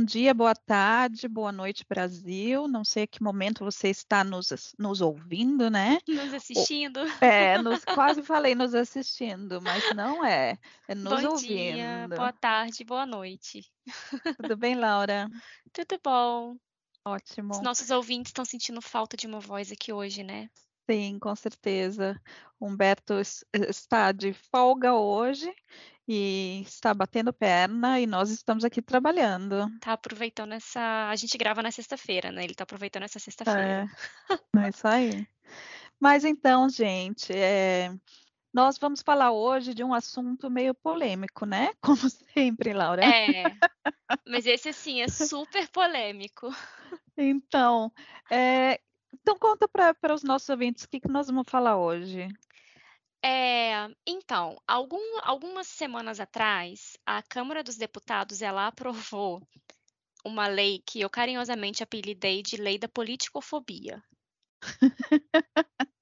bom dia, boa tarde, boa noite, Brasil. Não sei a que momento você está nos, nos ouvindo, né? Nos assistindo. É, nos, quase falei nos assistindo, mas não é. É nos bom ouvindo. dia, boa tarde, boa noite. Tudo bem, Laura? Tudo bom. Ótimo. Os nossos ouvintes estão sentindo falta de uma voz aqui hoje, né? Sim, com certeza. Humberto está de folga hoje e está batendo perna e nós estamos aqui trabalhando. Tá aproveitando essa. A gente grava na sexta-feira, né? Ele tá aproveitando essa sexta-feira. É, é isso aí. Mas então, gente, é... nós vamos falar hoje de um assunto meio polêmico, né? Como sempre, Laura. É. Mas esse, assim, é super polêmico. Então, é... então conta para os nossos ouvintes o que, que nós vamos falar hoje. É, então, algum, algumas semanas atrás, a Câmara dos Deputados ela aprovou uma lei que eu carinhosamente apelidei de Lei da Politicofobia.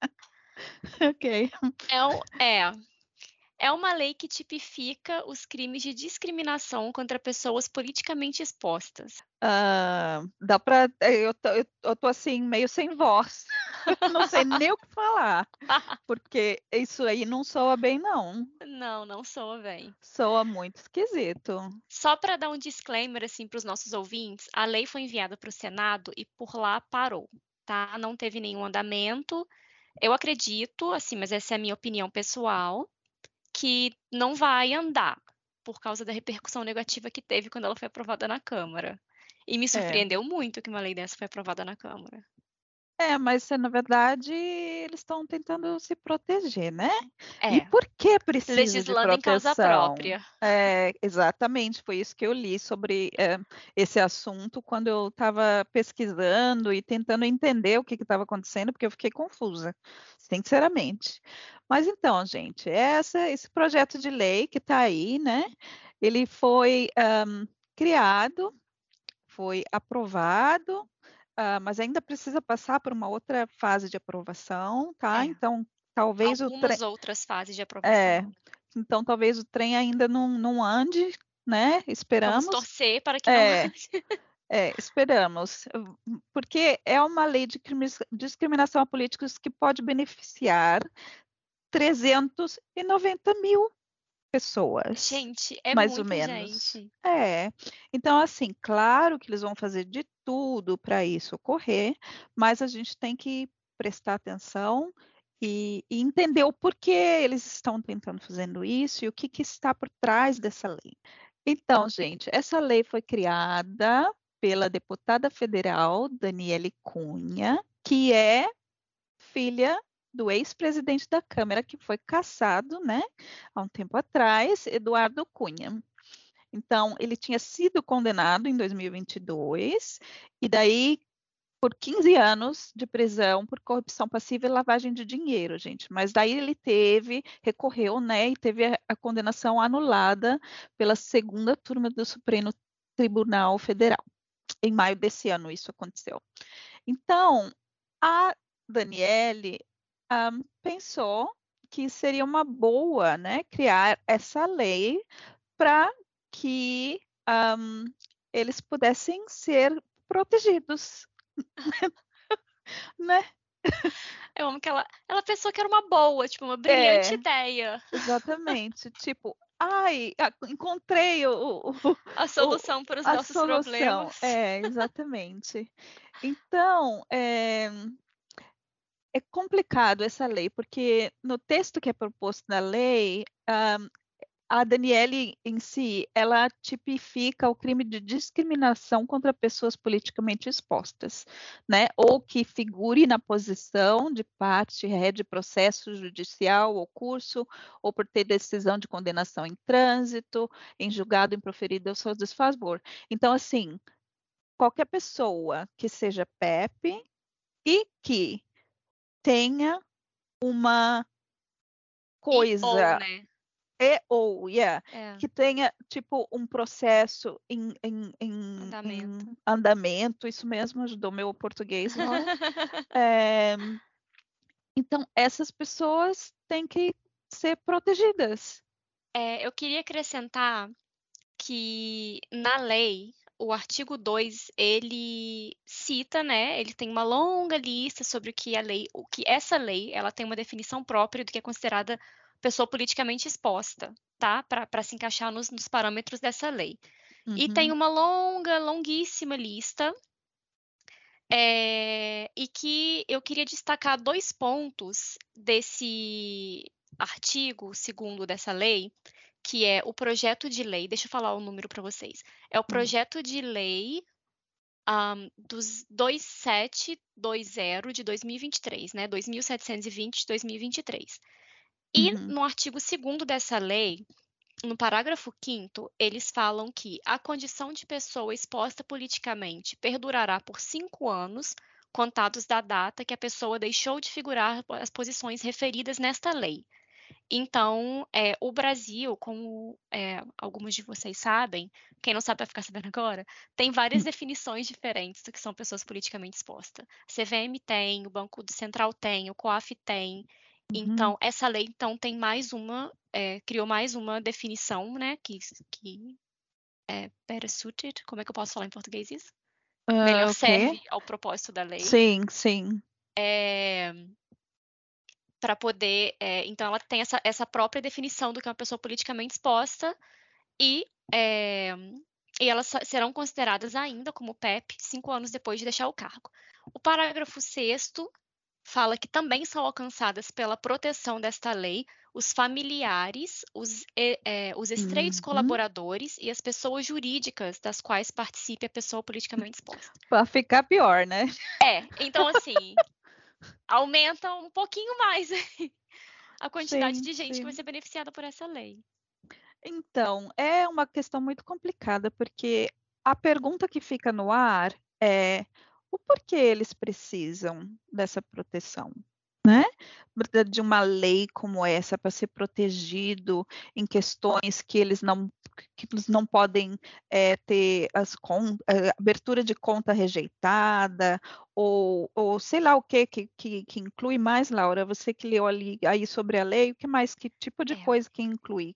ok. É, é, é uma lei que tipifica os crimes de discriminação contra pessoas politicamente expostas. Uh, dá para eu, eu, eu tô assim meio sem voz, não sei nem o que falar, porque isso aí não soa bem não. Não, não soa bem. Soa muito esquisito. Só para dar um disclaimer assim para os nossos ouvintes, a lei foi enviada para o Senado e por lá parou, tá? Não teve nenhum andamento. Eu acredito, assim, mas essa é a minha opinião pessoal que não vai andar por causa da repercussão negativa que teve quando ela foi aprovada na Câmara. E me é. surpreendeu é. muito que uma lei dessa foi aprovada na Câmara. É, mas na verdade eles estão tentando se proteger, né? É. E por que precisa Legislando de proteção? em causa própria. É, exatamente, foi isso que eu li sobre é, esse assunto quando eu estava pesquisando e tentando entender o que estava acontecendo, porque eu fiquei confusa, sinceramente. Mas então, gente, essa, esse projeto de lei que está aí, né? Ele foi um, criado, foi aprovado Uh, mas ainda precisa passar por uma outra fase de aprovação, tá? É. Então, talvez Algumas o trem... outras fases de É, aprovação. então talvez o trem ainda não, não ande, né? Esperamos. Vamos torcer para que É. não ande. É, esperamos, porque é uma lei de crimi- discriminação a políticos que pode beneficiar 390 mil pessoas. Gente, é mais muito, ou menos. gente. É. Então, assim, claro que eles vão fazer de tudo para isso ocorrer, mas a gente tem que prestar atenção e, e entender o porquê eles estão tentando fazendo isso e o que, que está por trás dessa lei. Então, gente, essa lei foi criada pela deputada federal Daniele Cunha, que é filha do ex-presidente da Câmara, que foi cassado, né, há um tempo atrás, Eduardo Cunha. Então, ele tinha sido condenado em 2022, e daí por 15 anos de prisão por corrupção passiva e lavagem de dinheiro, gente. Mas daí ele teve, recorreu, né, e teve a, a condenação anulada pela segunda turma do Supremo Tribunal Federal. Em maio desse ano isso aconteceu. Então, a Daniele um, pensou que seria uma boa, né, criar essa lei para que um, eles pudessem ser protegidos, né? Eu amo que ela, ela pensou que era uma boa, tipo, uma brilhante É. ideia. Exatamente, tipo, ai, encontrei o, o- A solução para os nossos solução. problemas. É, exatamente. Então, é, é complicado essa lei, porque no texto que é proposto na lei, ahm, a Daniele em si, ela tipifica o crime de discriminação contra pessoas politicamente expostas, né? Ou que figure na posição de parte ré de processo judicial ou curso, ou por ter decisão de condenação em trânsito, em julgado improferido ao seu desfavor. Então, assim, qualquer pessoa que seja PEP e que tenha uma E coisa ou, né? e ou, yeah, É, que tenha tipo um processo em, em- em- andamento. em andamento, isso mesmo ajudou meu português. Laura. É, então, essas pessoas têm que ser protegidas. É, eu queria acrescentar que na lei o artigo 2, ele cita, né, ele tem uma longa lista sobre o que a lei, o que essa lei, ela tem uma definição própria do que é considerada pessoa politicamente exposta, tá? Para se encaixar nos, nos, parâmetros dessa lei. Uhum. E tem uma longa, longuíssima lista. É, e que eu queria destacar dois pontos desse artigo segundo dessa lei, que é o projeto de lei. Deixa eu falar o número para vocês. É o hum. projeto de lei um, dos 2720 de 2023, né? 2720 de 2023. E uhum. no artigo 2 dessa lei, no parágrafo 5, eles falam que a condição de pessoa exposta politicamente perdurará por cinco anos, contados da data que a pessoa deixou de figurar as posições referidas nesta lei. Então, é, o Brasil, como é, alguns de vocês sabem, quem não sabe vai ficar sabendo agora, tem várias hum. definições diferentes do que são pessoas politicamente expostas. A CVM tem, o Banco Central tem, o COAF tem. Então, uhum. essa lei então tem mais uma, é, criou mais uma definição, né, que, que é better suited, como é que eu posso falar em português isso? Uh, Melhor okay. serve ao propósito da lei. Sim, sim. É, para poder. É, então, ela tem essa, essa própria definição do que é uma pessoa politicamente exposta e, é, e elas serão consideradas ainda como PEP cinco anos depois de deixar o cargo. O parágrafo 6 fala que também são alcançadas pela proteção desta lei os familiares, os, é, os estreitos uhum. colaboradores e as pessoas jurídicas das quais participe a pessoa politicamente exposta. Para ficar pior, né? É, então assim, aumenta um pouquinho mais a quantidade sim, de gente sim. que vai ser beneficiada por essa lei. Então, é uma questão muito complicada, porque a pergunta que fica no ar é o porquê eles precisam dessa proteção, né? De uma lei como essa para ser protegido em questões que eles não que eles não podem é, ter as eh, abertura de conta rejeitada ou, ou sei lá o que, que que inclui mais, Laura. Você que leu ali aí sobre a lei, o que mais que tipo de é. coisa que inclui?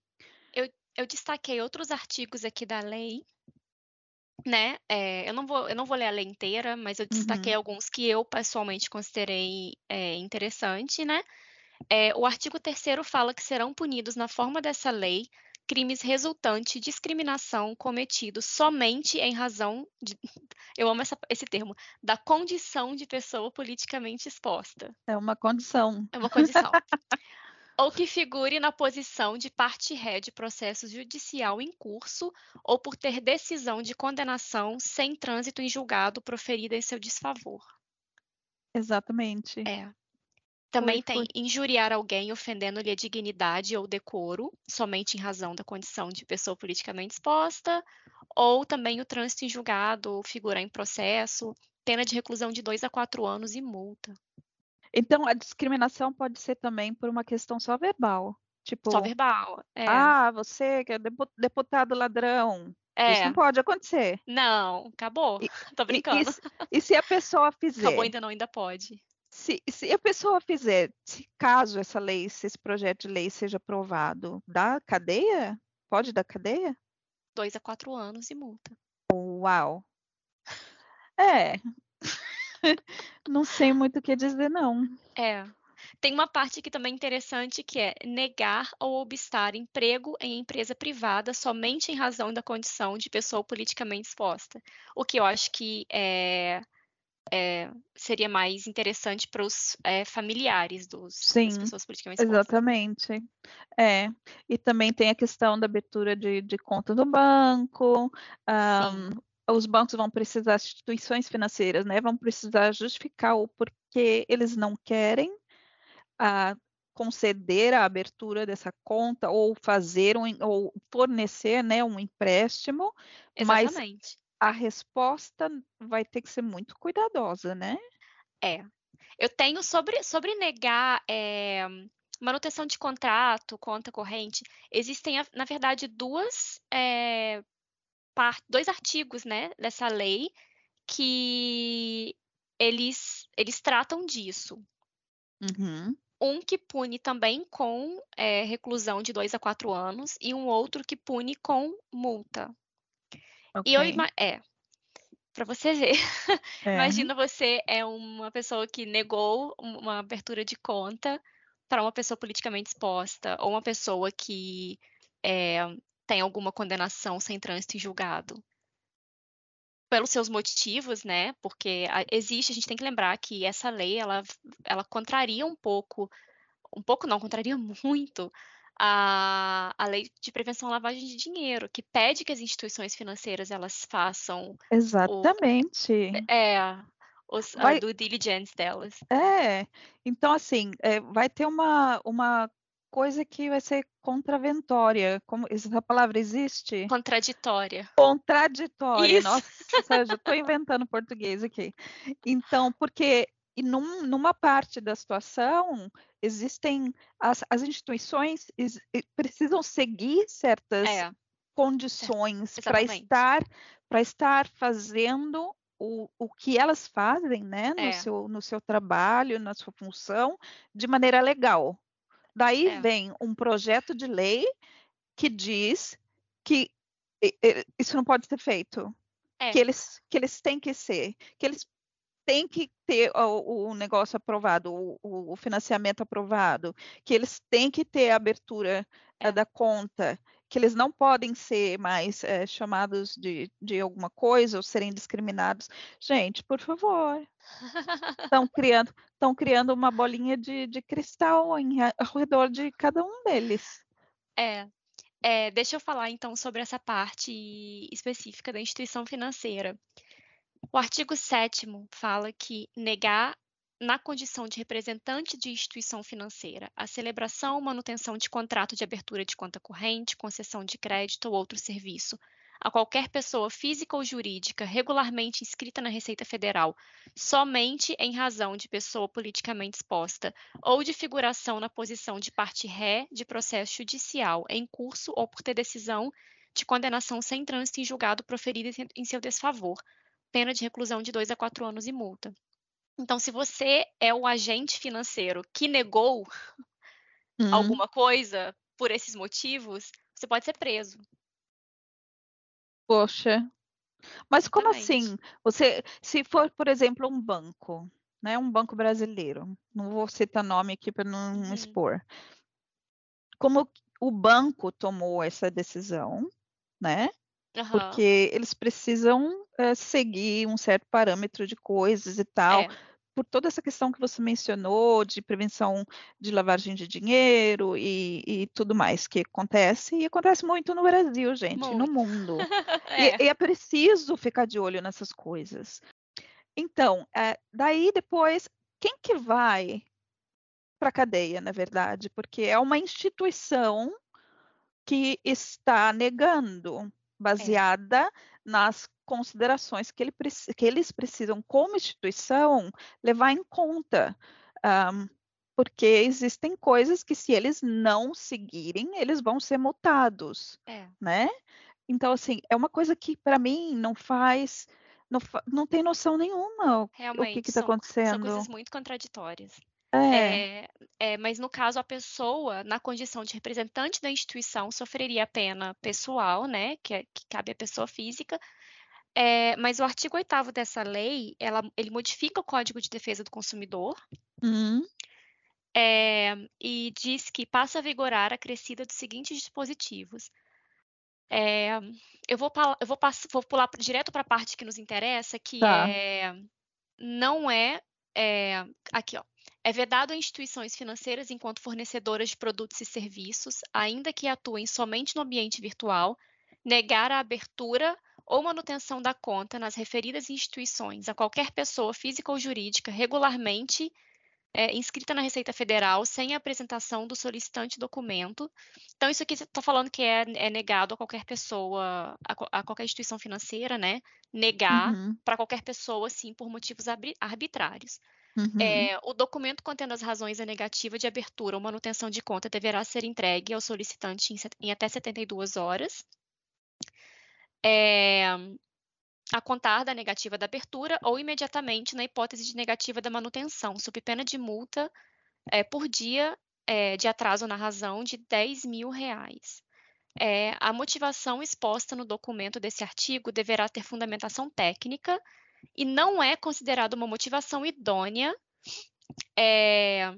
Eu, eu destaquei outros artigos aqui da lei né, é, eu não vou eu não vou ler a lei inteira, mas eu destaquei uhum. alguns que eu pessoalmente considerei, é, interessante, né. É, o artigo 3 fala que serão punidos na forma dessa lei crimes resultantes de discriminação cometidos somente em razão de eu amo essa esse termo, da condição de pessoa politicamente exposta. É uma condição. É uma condição. Ou que figure na posição de parte ré de processo judicial em curso ou por ter decisão de condenação sem trânsito em julgado proferida em seu desfavor. Exatamente. É. Também tem injuriar alguém ofendendo-lhe a dignidade ou decoro, somente em razão da condição de pessoa politicamente exposta, ou também o trânsito em julgado figurar em processo, pena de reclusão de dois a quatro anos e multa. Então, a discriminação pode ser também por uma questão só verbal. Tipo, só verbal. É. Ah, você que é deputado ladrão. É. Isso não pode acontecer. Não, acabou. E, Tô brincando. E, e, se a pessoa fizer. Acabou, ainda não, ainda pode. Se, se a pessoa fizer, se caso essa lei, se esse projeto de lei seja aprovado, dá cadeia? Pode dar cadeia? Dois a quatro anos e multa. Uau. É, não sei muito o que dizer, não. É. Tem uma parte aqui também interessante que é negar ou obstar emprego em empresa privada somente em razão da condição de pessoa politicamente exposta. O que eu acho que é, é, seria mais interessante para os é, familiares dos, Sim, das pessoas politicamente expostas. Exatamente. É. E também tem a questão da abertura de, de conta do banco, um, os bancos vão precisar, as instituições financeiras, né, vão precisar justificar o porquê eles não querem a, ah, conceder a abertura dessa conta ou fazer um, ou fornecer, né, um empréstimo, Exatamente. mas a resposta vai ter que ser muito cuidadosa, né? É. Eu tenho sobre, sobre negar é, manutenção de contrato, conta corrente, existem, na verdade, duas é, dois artigos, né, dessa lei que eles, eles tratam disso. Uhum. Um que pune também com é, reclusão de dois a quatro anos e um outro que pune com multa. Okay. E eu, é, para você ver. É. Imagina você é uma pessoa que negou uma abertura de conta para uma pessoa politicamente exposta, ou uma pessoa que é, tem alguma condenação sem trânsito em julgado. Pelos seus motivos, né? Porque existe, a gente tem que lembrar que essa lei, ela, ela contraria um pouco, um pouco não, contraria muito a, a lei de prevenção à lavagem de dinheiro, que pede que as instituições financeiras elas façam exatamente o, é os, vai, a due diligence delas. É, então assim é, vai ter uma, uma coisa que vai ser contraventória. Como essa palavra existe? Contraditória. Contraditória. Isso. Nossa, já estou inventando português aqui. Então, porque e num, numa parte da situação existem as, as instituições is, precisam seguir certas é. condições é, para estar para estar fazendo o, o que elas fazem né, no, é. seu, no seu trabalho, na sua função, de maneira legal. Daí é. vem um projeto de lei que diz que isso não pode ser feito. É. Que, eles, que eles têm que ser, que eles têm que ter o, o negócio aprovado, o, o, financiamento aprovado, que eles têm que ter a abertura é. da conta, que eles não podem ser mais é, chamados de, de alguma coisa ou serem discriminados. Gente, por favor. Estão criando, estão criando uma bolinha de, de cristal em, ao redor de cada um deles. É, é, deixa eu falar então sobre essa parte específica da instituição financeira. O artigo 7 fala que negar na condição de representante de instituição financeira, a celebração ou manutenção de contrato de abertura de conta corrente, concessão de crédito ou outro serviço a qualquer pessoa física ou jurídica regularmente inscrita na Receita Federal, somente em razão de pessoa politicamente exposta ou de figuração na posição de parte ré de processo judicial em curso ou por ter decisão de condenação sem trânsito em julgado proferida em seu desfavor, pena de reclusão de dois a quatro anos e multa. Então, se você é o agente financeiro que negou uhum. alguma coisa por esses motivos, você pode ser preso. Poxa. Mas como assim? Você, se for, por exemplo, um banco, né, um banco brasileiro, não vou citar nome aqui para não uhum. expor. Como o banco tomou essa decisão, né? Uhum. Porque eles precisam é, seguir um certo parâmetro de coisas e tal. É por toda essa questão que você mencionou de prevenção de lavagem de dinheiro e, e tudo mais que acontece, e acontece muito no Brasil, gente, muito. no mundo. é. E, e, é preciso ficar de olho nessas coisas. Então, é, daí depois, quem que vai para a cadeia, na verdade? Porque é uma instituição que está negando. Baseada é. nas considerações que, ele, que eles precisam, como instituição, levar em conta. Um, porque existem coisas que, se eles não seguirem, eles vão ser multados, é. né? Então, assim, é uma coisa que, para mim, não faz... Não, não tem noção nenhuma Realmente, o que está acontecendo. São coisas muito contraditórias. É. É, é, mas no caso, a pessoa, na condição de representante da instituição, sofreria a pena pessoal, né? Que, é, que cabe à pessoa física, é, mas o artigo 8 dessa lei, ela, ele modifica o Código de Defesa do Consumidor uhum. é, e diz que passa a vigorar a crescida dos seguintes dispositivos. É, eu vou, eu vou, vou pular direto para a parte que nos interessa, que tá. é, não é, é, aqui, ó. É vedado a instituições financeiras enquanto fornecedoras de produtos e serviços, ainda que atuem somente no ambiente virtual, negar a abertura ou manutenção da conta nas referidas instituições a qualquer pessoa física ou jurídica regularmente é, inscrita na Receita Federal sem a apresentação do solicitante documento. Então, isso aqui está falando que é, é, negado a qualquer pessoa, a, a, qualquer instituição financeira, né? Negar uhum. para qualquer pessoa, sim, por motivos arbitrários. Uhum. É, o documento contendo as razões da negativa de abertura ou manutenção de conta deverá ser entregue ao solicitante em, em até 72 horas é, a contar da negativa da abertura ou imediatamente na hipótese de negativa da manutenção, sob pena de multa é, por dia é, de atraso na razão de 10 mil reais. é, a motivação exposta no documento desse artigo deverá ter fundamentação técnica e não é considerada uma motivação idônea é,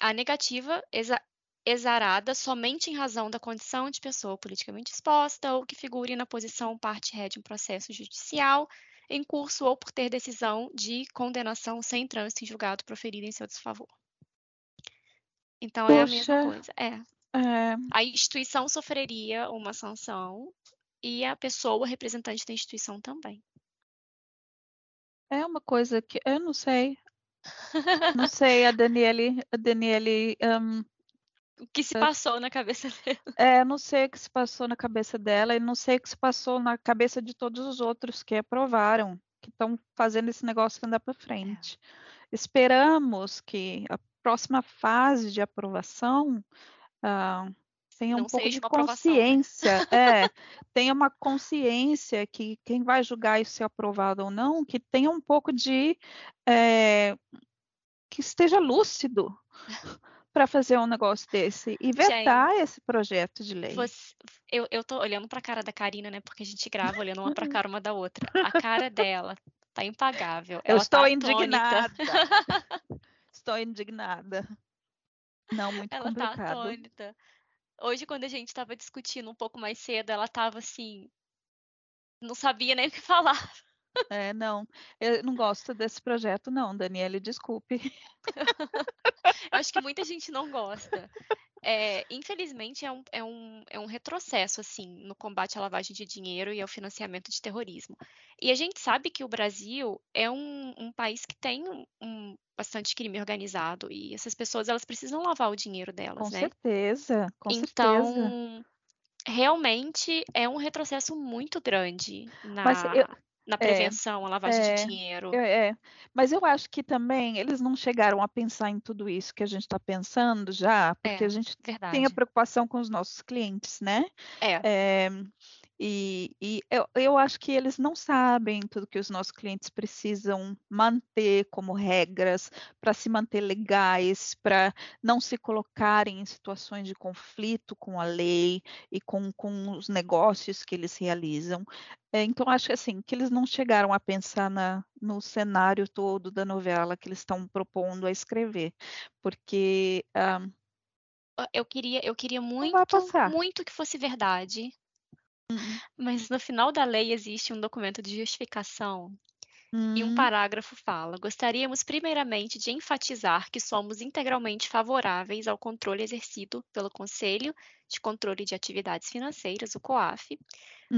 a negativa exa exarada somente em razão da condição de pessoa politicamente exposta ou que figure na posição parte ré de um processo judicial em curso ou por ter decisão de condenação sem trânsito em julgado proferida em seu desfavor. Então Poxa, é a mesma coisa. É. é. A instituição sofreria uma sanção e a pessoa representante da instituição também. É uma coisa que eu não sei. Não sei, a Daniele, a Daniele um, o que se passou na cabeça dela. É, não sei o que se passou na cabeça dela e não sei o que se passou na cabeça de todos os outros que aprovaram, que estão fazendo esse negócio andar para frente. É. Esperamos que a próxima fase de aprovação uh, tenha não um pouco de né? consciência, é, tenha uma consciência que quem vai julgar isso ser aprovado ou não, que tenha um pouco de é, que esteja lúcido para fazer um negócio desse e vetar Gente, esse projeto de lei. Você, eu, eu tô olhando para a cara da Karina, né? Porque a gente grava olhando uma para a cara uma da outra. A cara dela tá impagável. Eu Ela estou tá indignada. estou indignada. Não, muito ela tá complicado. Ela tá atônita. Hoje, quando a gente estava discutindo um pouco mais cedo, ela estava assim, não sabia nem o que falar. É, não, eu não gosto desse projeto, não, Daniele, desculpe. Acho que muita gente não gosta. É, infelizmente, é um, é, um, é um retrocesso, assim, no combate à lavagem de dinheiro e ao financiamento de terrorismo. E a gente sabe que o Brasil é um, um país que tem um, bastante crime organizado e essas pessoas, elas precisam lavar o dinheiro delas, com né? Certeza, com então, certeza. Então, realmente é um retrocesso muito grande na... Mas eu na é, prevenção, a lavagem é, de dinheiro. É, é, mas eu acho que também eles não chegaram a pensar em tudo isso que a gente está pensando já, porque é, a gente verdade. tem a preocupação com os nossos clientes, né? É. e, e eu, eu, acho que eles não sabem tudo que os nossos clientes precisam manter como regras para se manter legais, para não se colocarem em situações de conflito com a lei e com, com os negócios que eles realizam. É, então, acho assim, que eles não chegaram a pensar na, no cenário todo da novela que eles estão propondo a escrever, porque. Um, eu queria, eu queria muito, muito que fosse verdade, Uhum. Mas no final da lei existe um documento de justificação e um hum. parágrafo fala: Gostaríamos primeiramente de enfatizar que somos integralmente favoráveis ao controle exercido pelo Conselho de Controle de Atividades Financeiras, o COAF,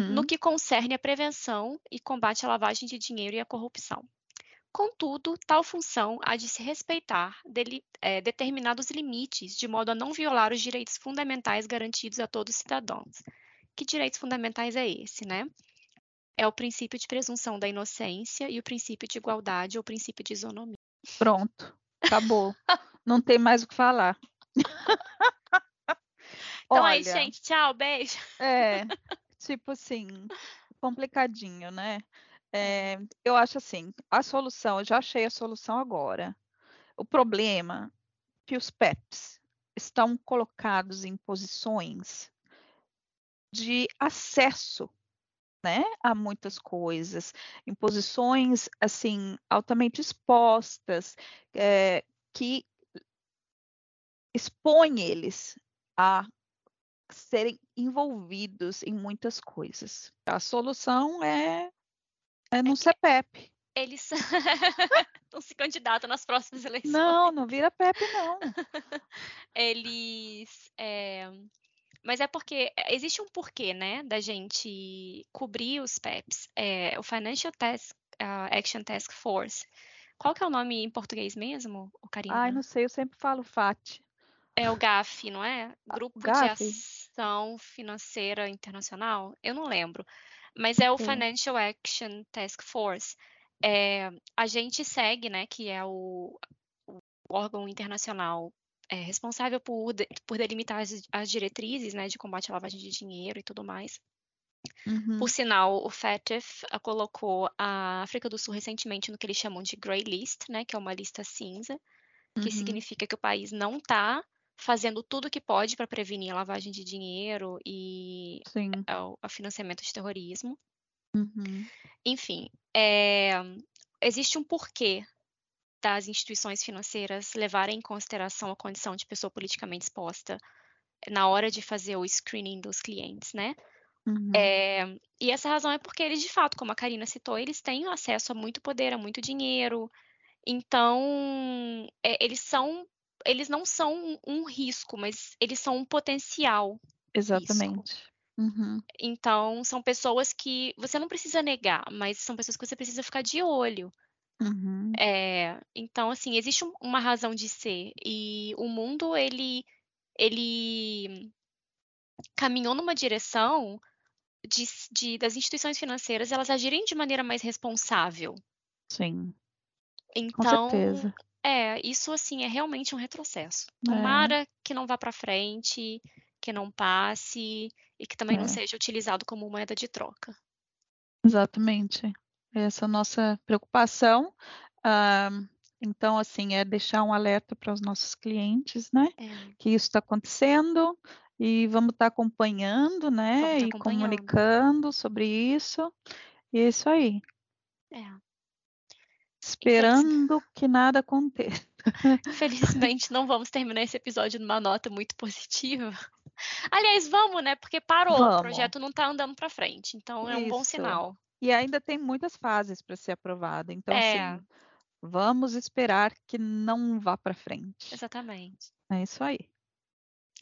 no Hum. que concerne a prevenção e combate à lavagem de dinheiro e à corrupção. Contudo, tal função há de se respeitar deli- eh, determinados limites, de modo a não violar os direitos fundamentais garantidos a todos os cidadãos, que direitos fundamentais é esse, né? É o princípio de presunção da inocência e o princípio de igualdade ou princípio de isonomia. Pronto, acabou. Não tem mais o que falar. então Olha, é isso, gente. Tchau, beijo. É, tipo assim, complicadinho, né? É, eu acho assim, a solução, eu já achei a solução agora. O problema é que os PEPs estão colocados em posições de acesso né, a muitas coisas, em posições assim altamente expostas, é, que expõe eles a serem envolvidos em muitas coisas. A solução é, é no é. Eles não se candidatam nas próximas eleições. Não, não vira PEP, não. eles é, mas é porque é, existe um porquê, né, da gente cobrir os PEPs. É, o Financial Task, uh, Action Task Force. Qual que é o nome em português mesmo, Karina? Ai, não sei, eu sempre falo FAT. É o GAF, não é? Grupo GAF? de Ação Financeira Internacional? Eu não lembro. Mas é o Sim. Financial Action Task Force. É, a gente segue, né, que é o, o órgão internacional é, responsável por, por delimitar as, as, diretrizes né, de combate à lavagem de dinheiro e tudo mais. Uhum. Por sinal, o FATF colocou a África do Sul recentemente no que eles chamam de Grey List, né, que é uma lista cinza, que uhum. significa que o país não está fazendo tudo o que pode para prevenir a lavagem de dinheiro e o financiamento de terrorismo. Uhum. Enfim, é, existe um porquê das instituições financeiras levarem em consideração a condição de pessoa politicamente exposta na hora de fazer o screening dos clientes, né? Uhum. É, e essa razão é porque eles, de fato, como a Karina citou, eles têm acesso a muito poder, a muito dinheiro. Então, é, eles são, eles não são um risco, mas eles são um potencial. Exatamente. Uhum. Então, são pessoas que você não precisa negar, mas são pessoas que você precisa ficar de olho. Uhum. É, então, assim, existe uma razão de ser. E o mundo, ele, ele caminhou numa direção de, de, das instituições financeiras elas agirem de maneira mais responsável. Sim. Então, Com certeza. é, isso assim é realmente um retrocesso. É. Tomara é. que não vá para frente, que não passe e que também é. não seja utilizado como moeda de troca. Exatamente. Essa nossa preocupação. Ah, então, assim, é deixar um alerta para os nossos clientes, né? É. Que isso está acontecendo e vamos estar tá acompanhando, né? E acompanhando. comunicando sobre isso. E é isso aí. É. Esperando que nada aconteça. Infelizmente, não vamos terminar esse episódio numa nota muito positiva. Aliás, vamos, né? Porque parou, vamos. o projeto não está andando para frente, então é um bom sinal. E ainda tem muitas fases para ser aprovado, então é. assim, vamos esperar que não vá para frente. Exatamente. É isso aí.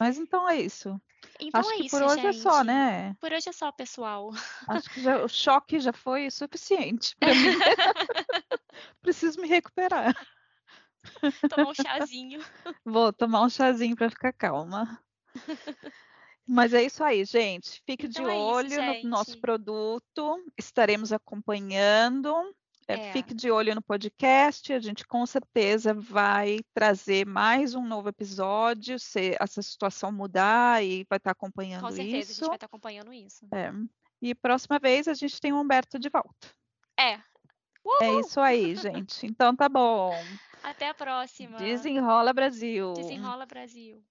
Mas então é isso. Então Acho é que isso, por hoje gente. é só, né? Por hoje é só, pessoal. Acho que já, o choque já foi suficiente para mim. Preciso me recuperar. Tomar um chazinho. Vou tomar um chazinho para ficar calma. Mas é isso aí, gente. Fique então de é olho isso, no nosso produto. Estaremos acompanhando. É, É. Fique de olho no podcast. A gente com certeza vai trazer mais um novo episódio se essa situação mudar e vai estar acompanhando Com certeza, a isso. gente vai estar acompanhando isso. É. E próxima vez a gente tem o Humberto de volta. É. É Uhul! isso aí, gente. Então tá bom. Até a próxima. Desenrola Brasil. Desenrola Brasil.